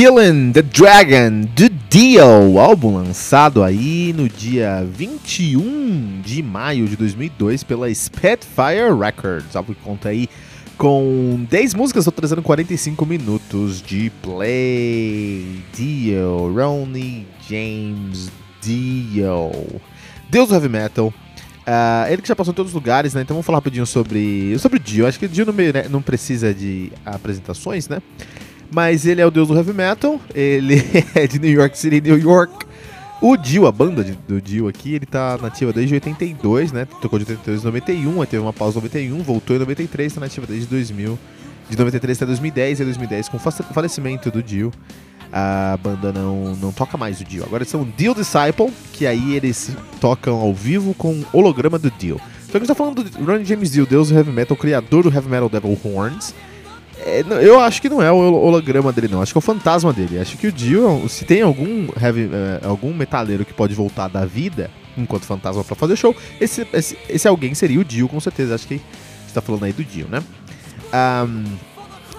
Killing the Dragon do Dio, álbum lançado aí no dia 21 de maio de 2002 pela Spitfire Records. Álbum que conta aí com 10 músicas, totalizando 45 minutos de play. Dio, Ronnie James Dio, Deus do Heavy Metal. Uh, ele que já passou em todos os lugares, né? Então vamos falar rapidinho sobre, sobre o Dio. Acho que o Dio não, né, não precisa de apresentações, né? Mas ele é o deus do heavy metal, ele é de New York City, New York. O Dio, a banda de, do Dio aqui, ele tá nativa desde 82, né? Tocou de 82 a 91, aí teve uma pausa em 91, voltou em 93, tá nativa desde 2000. De 93 até 2010, e 2010 com o falecimento do Dio, a banda não, não toca mais o Dio. Agora são Dio Disciple, que aí eles tocam ao vivo com holograma do Dio. Então a gente tá falando do Ronnie James Dio, deus do heavy metal, criador do heavy metal Devil Horns. É, eu acho que não é o holograma dele, não. Acho que é o fantasma dele. Acho que o Dio, se tem algum heavy, uh, algum metaleiro que pode voltar da vida enquanto fantasma para fazer show, esse, esse, esse, alguém seria o Dio, com certeza. Acho que você tá falando aí do Dio, né? Um,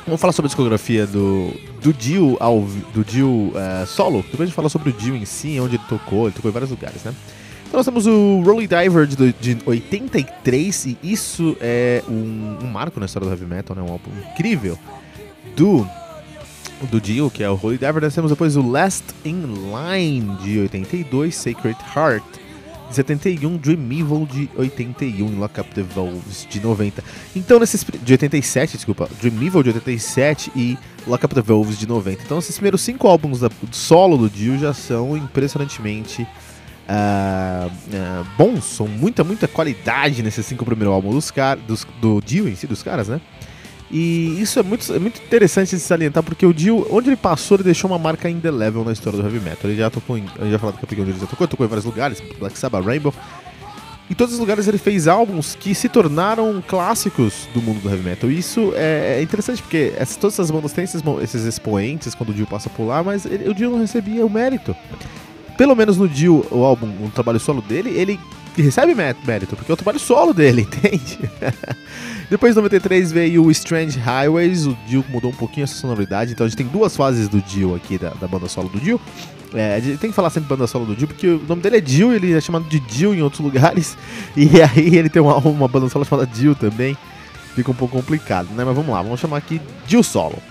vamos falar sobre a discografia do, do Dio, ao, do Dio uh, solo. Depois a gente fala sobre o Dio em si, onde ele tocou. Ele tocou em vários lugares, né? Então nós temos o Rolling Diver de, de 83 e isso é um, um, marco na história do heavy metal, né? Um álbum incrível do do Dio, que é o Holy Diver. Nós temos depois o Last in Line de 82, Sacred Heart de 71, Dream Evil de 81 Lock Up the Valves de 90. Então nesses de 87, desculpa, Dream Evil de 87 e Lock Up the Valves de 90. Então esses primeiros cinco álbuns da, do solo do Dio já são impressionantemente uh, uh, bons, são muita, muita qualidade nesses cinco primeiros álbuns dos car dos, do Dio em si, dos caras, né? E isso é muito, é muito interessante de salientar, porque o Dio, onde ele passou, ele deixou uma marca indelével na história do heavy metal. Ele já tocou em. Já que eu onde ele já tocou, tocou em vários lugares, Black Sabbath, Rainbow. Em todos os lugares ele fez álbuns que se tornaram clássicos do mundo do heavy metal. E isso é, é interessante, porque essas, todas essas bandas têm esses, esses expoentes quando o Dio passa por lá, mas ele, o Dio não recebia o mérito pelo menos no Dio, o álbum, o trabalho solo dele, ele recebe mérito, porque é o trabalho solo dele, entende? Depois de 93 veio o Strange Highways, o Dio mudou um pouquinho essa sonoridade, então a gente tem duas fases do Dio aqui, da, da banda solo do Dio. É, a gente tem que falar sempre banda solo do Dio, porque o nome dele é Dio, ele é chamado de Dio em outros lugares, e aí ele tem uma, uma banda solo chamada Dio também, fica um pouco complicado, né? Mas vamos lá, vamos chamar aqui Dio Solo.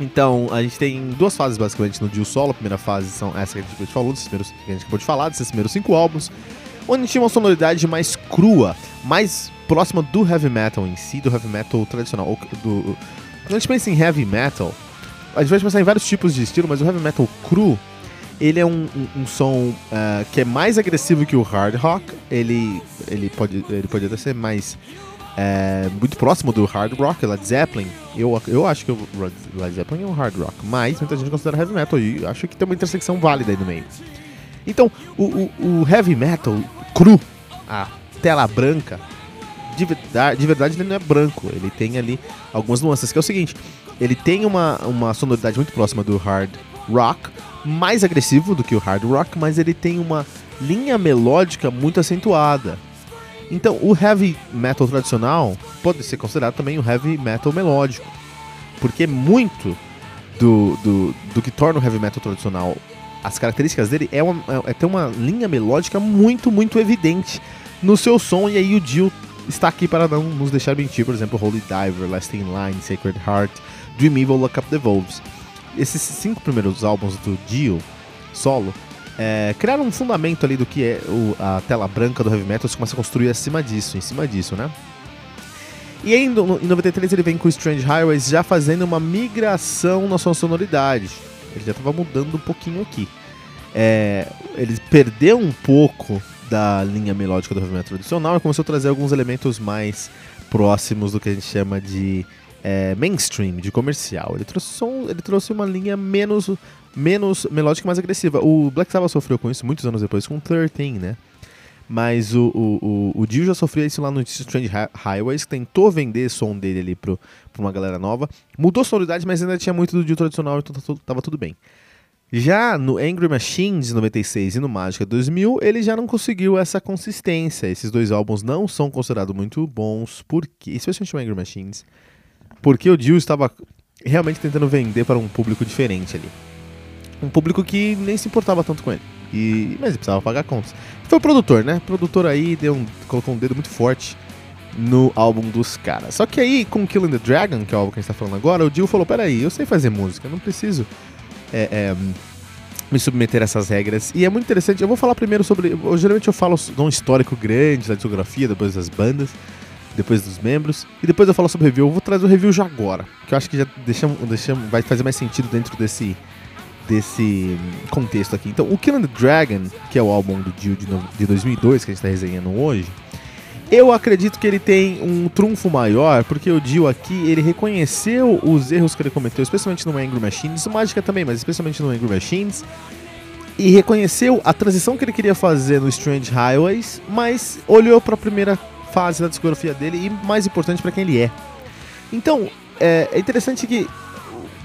Então, a gente tem duas fases basicamente no Dio Solo. A primeira fase são essa que a gente falou, desses primeiros, que a gente acabou de falar, desses primeiros cinco álbuns, onde tinha uma sonoridade mais crua, mais próxima do heavy metal em si, do heavy metal tradicional. Do, quando a gente pensa em heavy metal, a gente vai pensar em vários tipos de estilo, mas o heavy metal cru, ele é um, um, um som uh, que é mais agressivo que o hard rock. Ele, ele, pode, ele pode até ser mais é, muito próximo do hard rock, Led Zeppelin. Eu, eu acho que o Led Zeppelin é um hard rock, mas muita gente considera heavy metal e acho que tem uma intersecção válida aí no meio. Então, o, o, o heavy metal cru, a tela branca, de verdade, de verdade ele não é branco, ele tem ali algumas nuances, que é o seguinte, ele tem uma, uma sonoridade muito próxima do hard rock, mais agressivo do que o hard rock, mas ele tem uma linha melódica muito acentuada. Então, o heavy metal tradicional pode ser considerado também o heavy metal melódico, porque muito do, do, do que torna o heavy metal tradicional, as características dele é, uma, é, é ter uma linha melódica muito, muito evidente no seu som, e aí o Dio está aqui para não nos deixar mentir, por exemplo, Holy Diver, Last in Line, Sacred Heart, Dream Evil, Look Up the Wolves. Esses cinco primeiros álbuns do Dio solo é, criaram um fundamento ali do que é o, a tela branca do heavy metal, você começa a construir acima disso, em cima disso, né? E aí, em 93 ele vem com Strange Highways já fazendo uma migração na sua sonoridade. Ele já estava mudando um pouquinho aqui. É, ele perdeu um pouco da linha melódica do heavy metal tradicional e começou a trazer alguns elementos mais próximos do que a gente chama de é, mainstream, de comercial. Ele trouxe, ele trouxe uma linha menos menos melódica mais agressiva. O Black Sabbath sofreu com isso muitos anos depois, com 13, né? Mas o, o, o, o Dio já sofreu isso lá no Strange Highways, tentou vender o som dele ali pro, pra uma galera nova. Mudou a sonoridade, mas ainda tinha muito do Dio tradicional, então tava tudo bem. Já no Angry Machines 96 e no Mágica 2000, ele já não conseguiu essa consistência. Esses dois álbuns não são considerados muito bons, porque, especialmente o Angry Machines, porque o Dio estava realmente tentando vender para um público diferente ali. Um público que nem se importava tanto com ele. E, mas ele precisava pagar contas. Foi o produtor, né? O produtor aí deu um, colocou um dedo muito forte no álbum dos caras. Só que aí, com Killing the Dragon, que é o álbum que a gente tá falando agora, o Dio falou: peraí, eu sei fazer música, não preciso é, é, me submeter a essas regras. E é muito interessante, eu vou falar primeiro sobre. Eu, geralmente eu falo de um histórico grande da discografia, depois das bandas, depois dos membros, e depois eu falo sobre review. Eu vou trazer o review já agora, que eu acho que já deixamos, deixamos, vai fazer mais sentido dentro desse desse contexto aqui. Então, o Killing the Dragon, que é o álbum do Dio de, de 2002 que a gente está resenhando hoje, eu acredito que ele tem um trunfo maior, porque o Dio aqui, ele reconheceu os erros que ele cometeu, especialmente no Angry Machines, Mágica também, mas especialmente no Angry Machines, e reconheceu a transição que ele queria fazer no Strange Highways, mas olhou para a primeira fase da discografia dele e, mais importante, para quem ele é. Então, é, é interessante que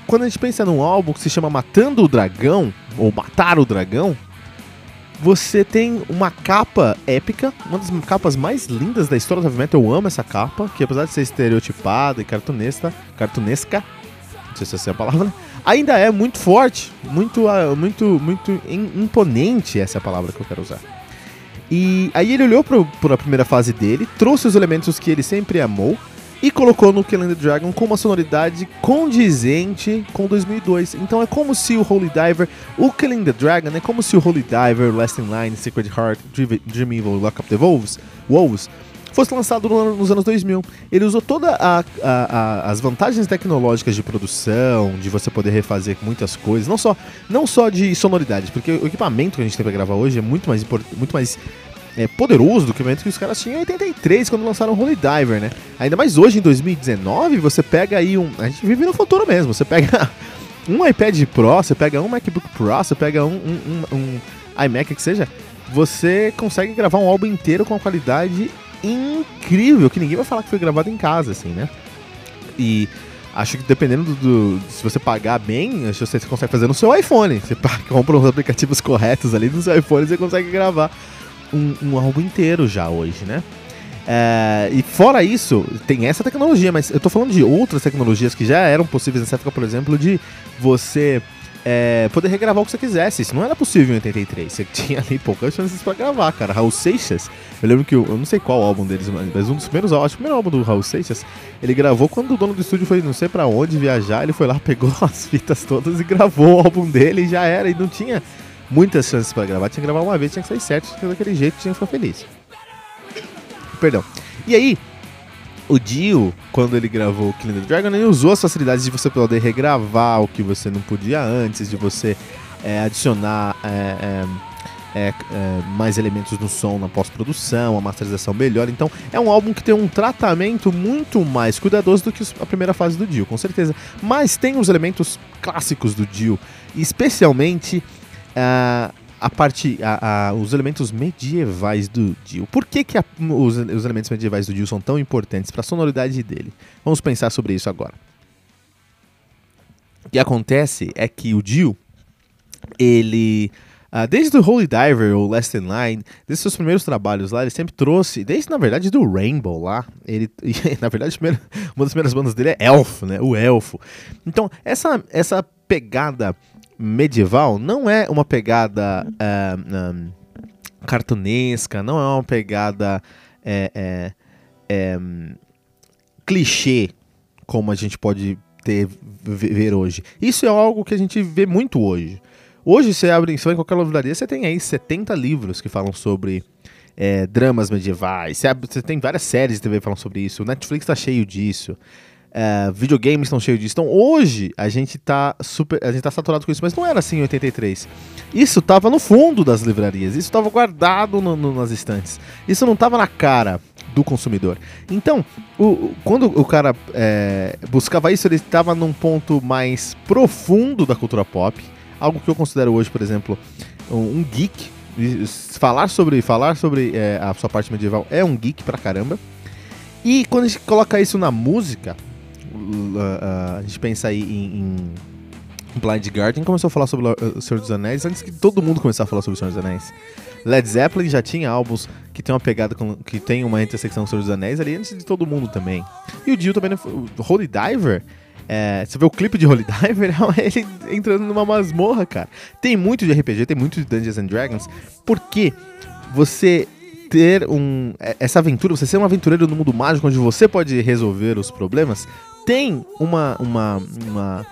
quando a gente pensa num álbum que se chama Matando o Dragão, ou Matar o Dragão, você tem uma capa épica, uma das capas mais lindas da história do heavy metal. Eu amo essa capa, que apesar de ser estereotipada e cartunesca, cartunesca, não sei se essa é a palavra, ainda é muito forte, muito, uh, muito, muito imponente. Essa é a palavra que eu quero usar. E aí ele olhou para a primeira fase dele, trouxe os elementos que ele sempre amou e colocou no Killing the Dragon com uma sonoridade condizente com 2002. Então é como se o Holy Diver, o Killing the Dragon, é como se o Holy Diver, Last in Line, Secret Heart, Dream Evil, Lock Up the Wolves, Wolves fosse lançado no, nos anos 2000. Ele usou todas as vantagens tecnológicas de produção, de você poder refazer muitas coisas, não só, não só de sonoridade, porque o equipamento que a gente tem para gravar hoje é muito mais, muito mais é, poderoso do que o que os caras tinham em 83, quando lançaram o Holy Diver, né? Ainda mais hoje, em 2019, você pega aí um. A gente vive no futuro mesmo. Você pega um iPad Pro, você pega um MacBook Pro, você pega um, um, um, um iMac que seja, você consegue gravar um álbum inteiro com uma qualidade incrível, que ninguém vai falar que foi gravado em casa, assim, né? E acho que dependendo do, do, se você pagar bem, acho que você consegue fazer no seu iPhone. Você compra os aplicativos corretos ali no seu iPhone, você consegue gravar um, um álbum inteiro já hoje, né? É, e fora isso, tem essa tecnologia, mas eu tô falando de outras tecnologias que já eram possíveis nessa época, por exemplo, de você é, poder regravar o que você quisesse. Isso não era possível em 83. Você tinha ali poucas chances para gravar, cara. Raul Seixas, eu lembro que eu, eu, não sei qual álbum deles, mas um dos primeiros álbuns, o primeiro álbum do Raul Seixas, ele gravou quando o dono do estúdio foi não sei para onde viajar, ele foi lá, pegou as fitas todas e gravou o álbum dele e já era. E não tinha muitas chances para gravar. Tinha que gravar uma vez, tinha que sair certo, tinha que daquele jeito, tinha que ficar feliz. Perdão. E aí, o Dio, quando ele gravou Killing the Dragon, ele usou as facilidades de você poder regravar o que você não podia antes, de você é, adicionar é, é, é mais elementos no som na pós-produção, a masterização melhor. Então, é um álbum que tem um tratamento muito mais cuidadoso do que a primeira fase do Dio, com certeza. Mas tem os elementos clássicos do Dio, especialmente uh, a parte, os elementos medievais do Dio. Por que, que a, os, os, elementos medievais do Dio são tão importantes para a sonoridade dele? Vamos pensar sobre isso agora. O que acontece é que o Dio, ele Uh, desde o Holy Diver, ou Last in Line, desde seus primeiros trabalhos lá, ele sempre trouxe, desde na verdade do Rainbow lá, ele, na verdade, primeiro, uma das primeiras bandas dele é Elf, né? O Elfo. Então, essa, essa pegada medieval não é uma pegada uh, cartunesca, não é uma pegada é, é, clichê como a gente pode ter, ver hoje. Isso é algo que a gente vê muito hoje. Hoje você abre, você em qualquer livraria, você tem aí 70 livros que falam sobre é, dramas medievais. Você, abre, você, tem várias séries de TV falam sobre isso. O Netflix está cheio disso. Uh, videogames estão cheios disso. Então hoje a gente tá super. A gente tá saturado com isso, mas não era assim em 83. Isso tava no fundo das livrarias, isso tava guardado no, no, nas estantes. Isso não tava na cara do consumidor. Então, o, quando o cara é, buscava isso, ele estava num ponto mais profundo da cultura pop. Algo que eu considero hoje, por exemplo, um, geek. Falar sobre, falar sobre é, a sua parte medieval é um geek pra caramba. E quando a gente coloca isso na música, a gente pensa aí em, em Blind Guardian começou a falar sobre o Senhor dos Anéis antes que todo mundo começasse a falar sobre o Senhor dos Anéis. Led Zeppelin já tinha álbuns que tem uma pegada com, que tem uma intersecção com o Senhor dos Anéis ali antes de todo mundo também. E o Dio também, o Holy Diver, É, você vê o clipe de Holy Diver, é ele entrando numa masmorra, cara. Tem muito de RPG, tem muito de Dungeons and Dragons, porque você ter um é, essa aventura, você ser um aventureiro no mundo mágico onde você pode resolver os problemas, tem uma uma, uma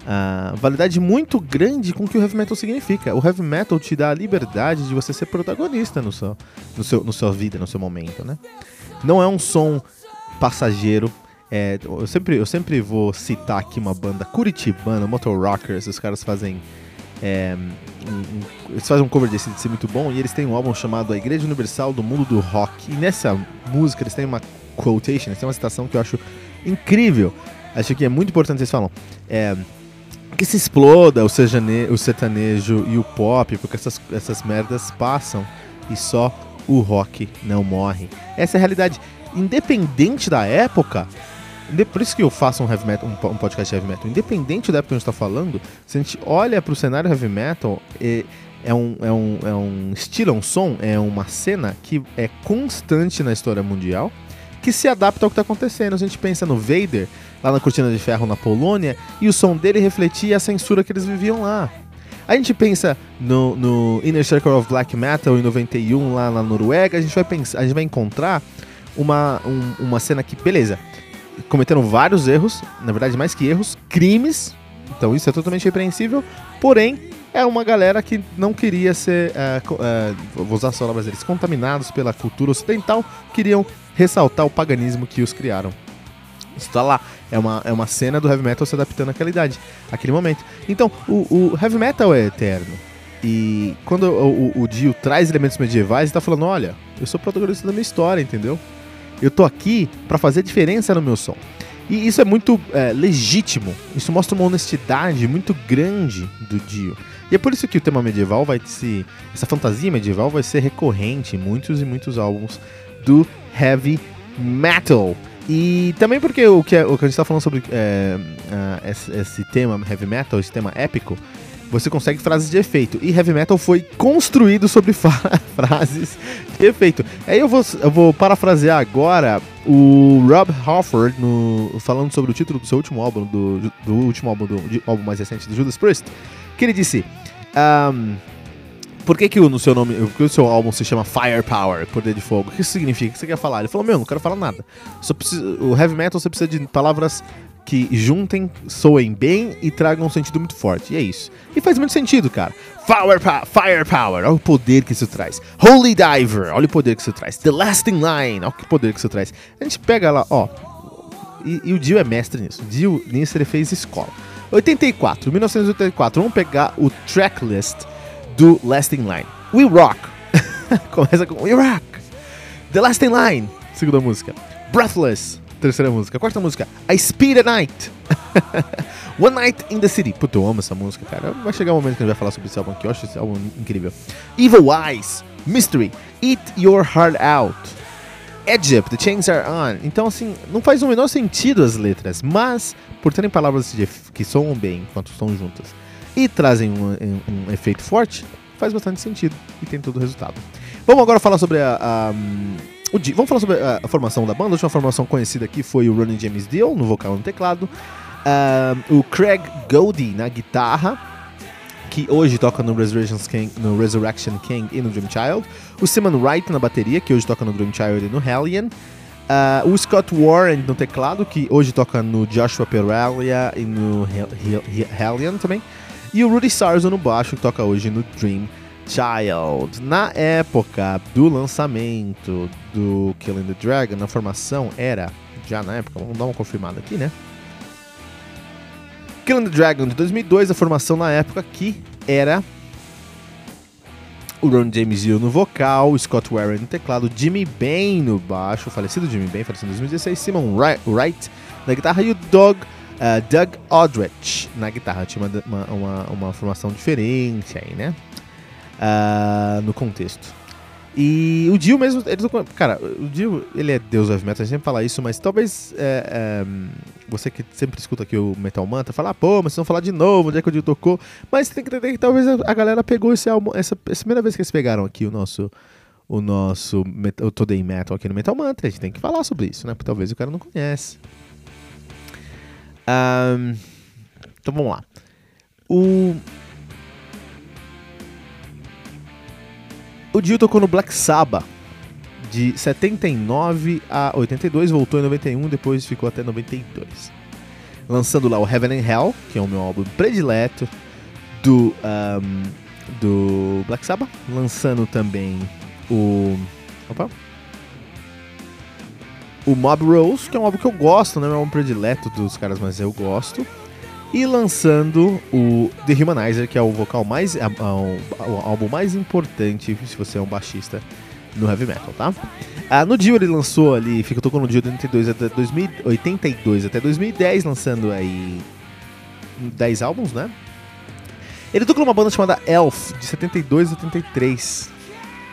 uh, validade muito grande com o que o heavy metal significa. O heavy metal te dá a liberdade de você ser protagonista no seu, no seu, no sua vida, no seu momento, né? Não é um som passageiro. É, eu, sempre, eu sempre vou citar aqui uma banda curitibana, Motor Rockers. Os caras fazem. É, um, um, eles fazem um cover desse de ser muito bom e eles têm um álbum chamado A Igreja Universal do Mundo do Rock. E nessa música eles têm uma quotation, eles têm uma citação que eu acho incrível. Acho que é muito importante eles falam. É, que se exploda o, sejane, o sertanejo e o pop, porque essas, essas merdas passam e só o rock não morre. Essa é a realidade independente da época, por isso que eu faço um, heavy metal, um, podcast heavy metal, independente da época que a gente está falando, se a gente olha para o cenário heavy metal, é, é, um, é, um, é um estilo, é um som, é uma cena que é constante na história mundial, que se adapta ao que está acontecendo. A gente pensa no Vader, lá na Cortina de Ferro na Polônia, e o som dele refletia a censura que eles viviam lá. A gente pensa no, no Inner Circle of Black Metal em 91 lá na Noruega, a gente vai, pensar, a gente vai encontrar uma, um, uma cena que, beleza, cometeram vários erros, na verdade mais que erros, crimes, então isso é totalmente repreensível, porém é uma galera que não queria ser, uh, uh, vou usar as palavras deles, contaminados pela cultura ocidental, queriam ressaltar o paganismo que os criaram. Isso tá lá, é uma, é uma cena do heavy metal se adaptando àquela idade, àquele momento. Então, o, o heavy metal é eterno. E quando o, o, o Dio traz elementos medievais, ele tá falando: olha, eu sou protagonista da minha história, entendeu? Eu tô aqui para fazer diferença no meu som. E isso é muito é, legítimo. Isso mostra uma honestidade muito grande do Dio. E é por isso que o tema medieval vai se. Essa fantasia medieval vai ser recorrente em muitos e muitos álbuns do heavy metal. E também porque o que, o que a gente está falando sobre é, uh, esse, esse, tema heavy metal, esse tema épico, você consegue frases de efeito. E heavy metal foi construído sobre frases de efeito. Aí eu vou, eu vou parafrasear agora o Rob Halford no, falando sobre o título do seu último álbum, do, do último álbum, do, do álbum mais recente do Judas Priest, que ele disse. Um, por que, que o, no seu nome, que o seu álbum se chama Firepower, Poder de Fogo? O que isso significa? O que você quer falar? Ele falou, meu, não quero falar nada. Só preciso, o heavy metal você precisa de palavras que juntem, soem bem e tragam um sentido muito forte. E é isso. E faz muito sentido, cara. Fire, firepower, olha o poder que isso traz. Holy Diver, olha o poder que isso traz. The Lasting Line, olha o poder que isso traz. A gente pega lá, ó. E, e o Dio é mestre nisso. O Dio, nisso, ele fez escola. 84, 1984. Vamos pegar o tracklist do Lasting Line. We Rock. Começa com We Rock. The Lasting Line, segunda música. Breathless, Terceira música. Quarta música, I Speed at Night. One Night in the City. Puta, eu amo essa música, cara. Vai chegar um momento que a gente vai falar sobre esse álbum aqui. Eu acho esse álbum incrível. Evil Eyes. Mystery. Eat Your Heart Out. Egypt, The Chains Are On. Então, assim, não faz o menor sentido as letras, mas por terem palavras que soam bem enquanto estão juntas e trazem um, um, efeito forte, faz bastante sentido e tem todo o resultado. Vamos agora falar sobre a, a o vamos falar sobre a, a, formação da banda. A última formação conhecida aqui foi o Ronnie James Dio no vocal e no teclado. Uh, o Craig Goldie na guitarra, que hoje toca no Resurrection King, no Resurrection King e no Dream Child. O Simon Wright na bateria, que hoje toca no Dream Child e no Hellion. Uh, o Scott Warren no teclado, que hoje toca no Joshua Perelia e no Hellion também. E o Rudy Sarzo no baixo, que toca hoje no Dream Child. Na época do lançamento do Killing the Dragon, a formação era, já na época, vamos dar uma confirmada aqui, né? Killing the Dragon de 2002, a formação na época aqui era o Ron James Dio no vocal, Scott Warren no teclado, Jimmy Bain no baixo, falecido Jimmy Bain, falecido em 2016, Simon Wright na guitarra e o Doug, uh, Doug Aldrich na guitarra. Tinha uma, uma, uma, formação diferente aí, né? uh, no contexto. E o Dio mesmo, eles, cara, o Dio, ele é deus of metal, a gente sempre fala isso, mas talvez é, é, você que sempre escuta aqui o Metal Manta, fala, ah, pô, mas vocês vão falar de novo, onde é que o Dio tocou, mas tem que entender que talvez a, galera pegou esse álbum, essa, essa primeira vez que eles pegaram aqui o nosso, o nosso o Today Metal aqui no Metal Mantra, a gente tem que falar sobre isso, né, porque talvez o cara não conhece. Um, então vamos lá. O. O Dio tocou no Black Sabbath de 79 a 82, voltou em 91, depois ficou até 92. Lançando lá o Heaven and Hell, que é o meu álbum predileto do, um, do Black Sabbath. Lançando também o. Opa! O Mob Rose, que é um álbum que eu gosto, não é um predileto dos caras, mas eu gosto. E lançando o The Humanizer, que é o vocal mais. A, a, o álbum mais importante se você é um baixista no heavy metal, tá? Ah, no Dio ele lançou ali, fica tocando no Dio de 82 até 2082 até 2010, lançando aí 10 álbuns, né? Ele tocou numa banda chamada Elf, de 72 a 73.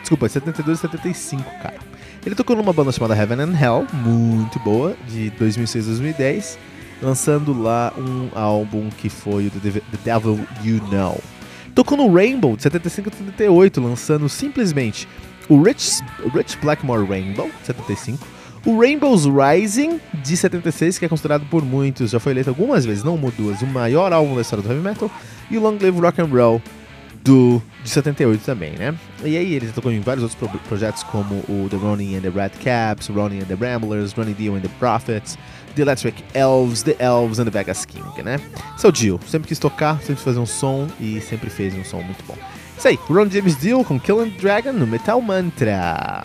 Desculpa, 72 a 75, cara. Ele tocou numa banda chamada Heaven and Hell, muito boa, de 2006 a 2010, lançando lá um álbum que foi o The Devil You Know. Tocou no Rainbow, de 75 a 78, lançando simplesmente o Rich, Rich Blackmore Rainbow, 75, o Rainbow's Rising, de 76, que é considerado por muitos, já foi eleito algumas vezes, não uma duas, o maior álbum da história do heavy metal, e o Long Live Rock and Roll, do, de 78 também, né? E aí ele tocou em vários outros pro projetos como o The Ronin and the Red Caps, Ronin and the Ramblers, Ronnie Dio and the Prophets, The Electric Elves, The Elves and the Vegas King, né? Seu Dio, sempre quis tocar, sempre fazer um som e sempre fez um som muito bom. Isso aí, Ron James Dio com Killing Dragon no Metal Mantra.